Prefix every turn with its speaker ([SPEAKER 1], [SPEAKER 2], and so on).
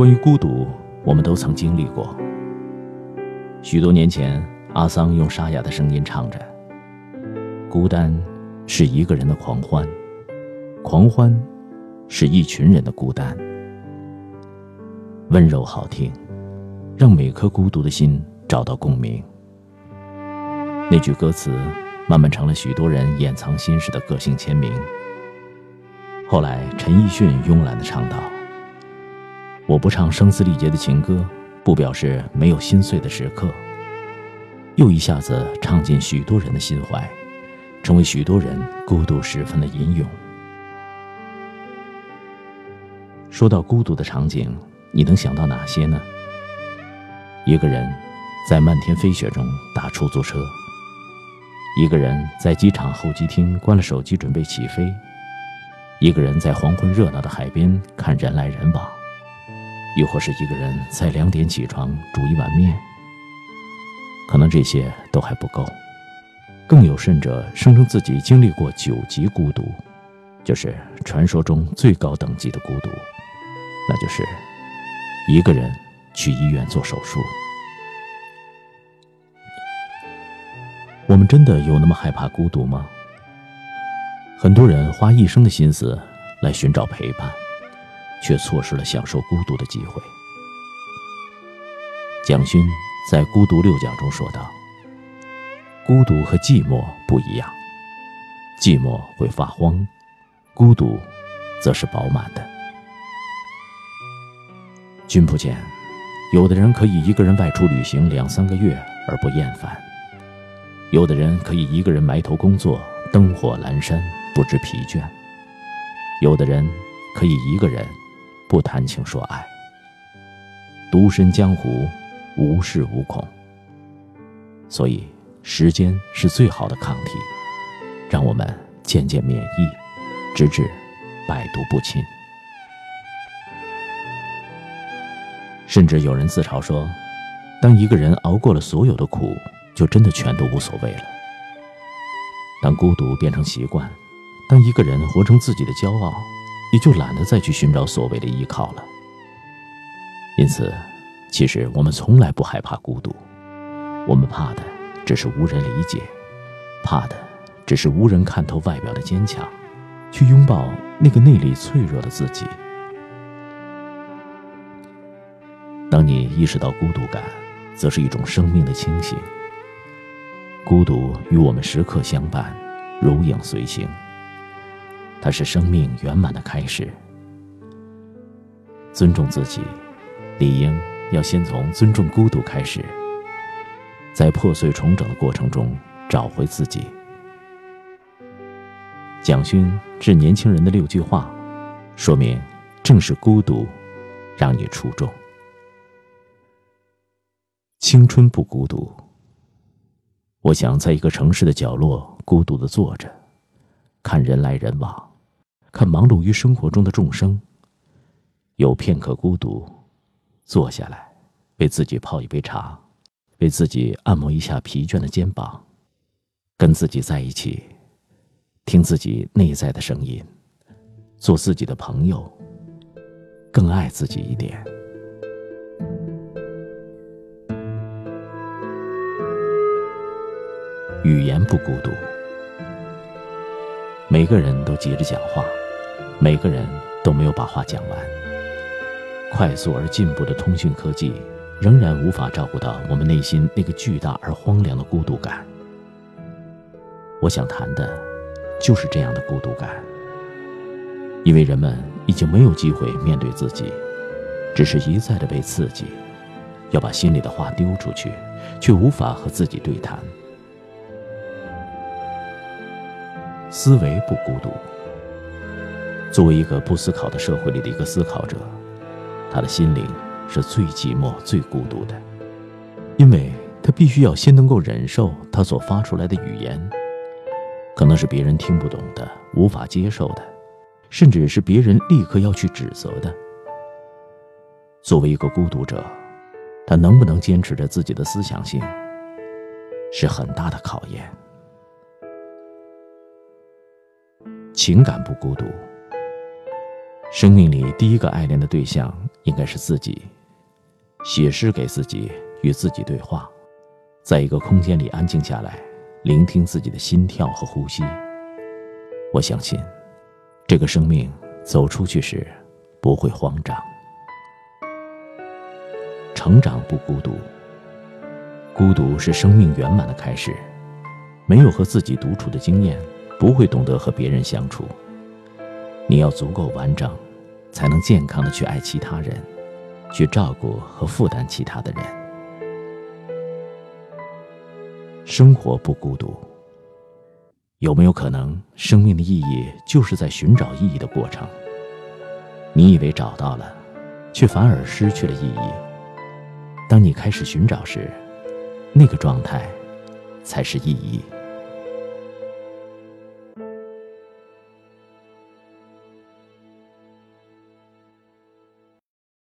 [SPEAKER 1] 关于孤独，我们都曾经历过。许多年前，阿桑用沙哑的声音唱着：“孤单是一个人的狂欢，狂欢是一群人的孤单。”温柔好听，让每颗孤独的心找到共鸣。那句歌词慢慢成了许多人掩藏心事的个性签名。后来，陈奕迅慵懒地唱道：“我不唱声嘶力竭的情歌，不表示没有心碎的时刻。”又一下子唱进许多人的心怀，成为许多人孤独时分的吟咏。说到孤独的场景，你能想到哪些呢？一个人在漫天飞雪中打出租车。一个人在机场候机厅关了手机，准备起飞；一个人在黄昏热闹的海边看人来人往；又或是一个人在两点起床煮一碗面。可能这些都还不够，更有甚者声称自己经历过九级孤独，就是传说中最高等级的孤独，那就是一个人去医院做手术。我们真的有那么害怕孤独吗？很多人花一生的心思来寻找陪伴，却错失了享受孤独的机会。蒋勋在《孤独六讲》中说道：“孤独和寂寞不一样，寂寞会发慌，孤独则是饱满的。”君不见，有的人可以一个人外出旅行两三个月而不厌烦。有的人可以一个人埋头工作，灯火阑珊，不知疲倦；有的人可以一个人不谈情说爱，独身江湖，无事无恐。所以，时间是最好的抗体，让我们渐渐免疫，直至百毒不侵。甚至有人自嘲说，当一个人熬过了所有的苦。就真的全都无所谓了。当孤独变成习惯，当一个人活成自己的骄傲，也就懒得再去寻找所谓的依靠了。因此，其实我们从来不害怕孤独，我们怕的只是无人理解，怕的只是无人看透外表的坚强，去拥抱那个内里脆弱的自己。当你意识到孤独感，则是一种生命的清醒。孤独与我们时刻相伴，如影随形。它是生命圆满的开始。尊重自己，理应要先从尊重孤独开始，在破碎重整的过程中找回自己。蒋勋致年轻人的六句话，说明正是孤独，让你出众。青春不孤独。我想在一个城市的角落孤独的坐着，看人来人往，看忙碌于生活中的众生。有片刻孤独，坐下来，为自己泡一杯茶，为自己按摩一下疲倦的肩膀，跟自己在一起，听自己内在的声音，做自己的朋友，更爱自己一点。语言不孤独。每个人都急着讲话，每个人都没有把话讲完。快速而进步的通讯科技，仍然无法照顾到我们内心那个巨大而荒凉的孤独感。我想谈的，就是这样的孤独感。因为人们已经没有机会面对自己，只是一再的被刺激，要把心里的话丢出去，却无法和自己对谈。思维不孤独。作为一个不思考的社会里的一个思考者，他的心灵是最寂寞、最孤独的，因为他必须要先能够忍受他所发出来的语言，可能是别人听不懂的、无法接受的，甚至是别人立刻要去指责的。作为一个孤独者，他能不能坚持着自己的思想性，是很大的考验。情感不孤独。生命里第一个爱恋的对象，应该是自己写诗给自己，与自己对话，在一个空间里安静下来，聆听自己的心跳和呼吸。我相信，这个生命走出去时不会慌张。成长不孤独，孤独是生命圆满的开始。没有和自己独处的经验，不会懂得和别人相处。你要足够完整，才能健康的去爱其他人，去照顾和负担其他的人。生活不孤独。有没有可能，生命的意义就是在寻找意义的过程？你以为找到了，却反而失去了意义。当你开始寻找时，那个状态才是意义。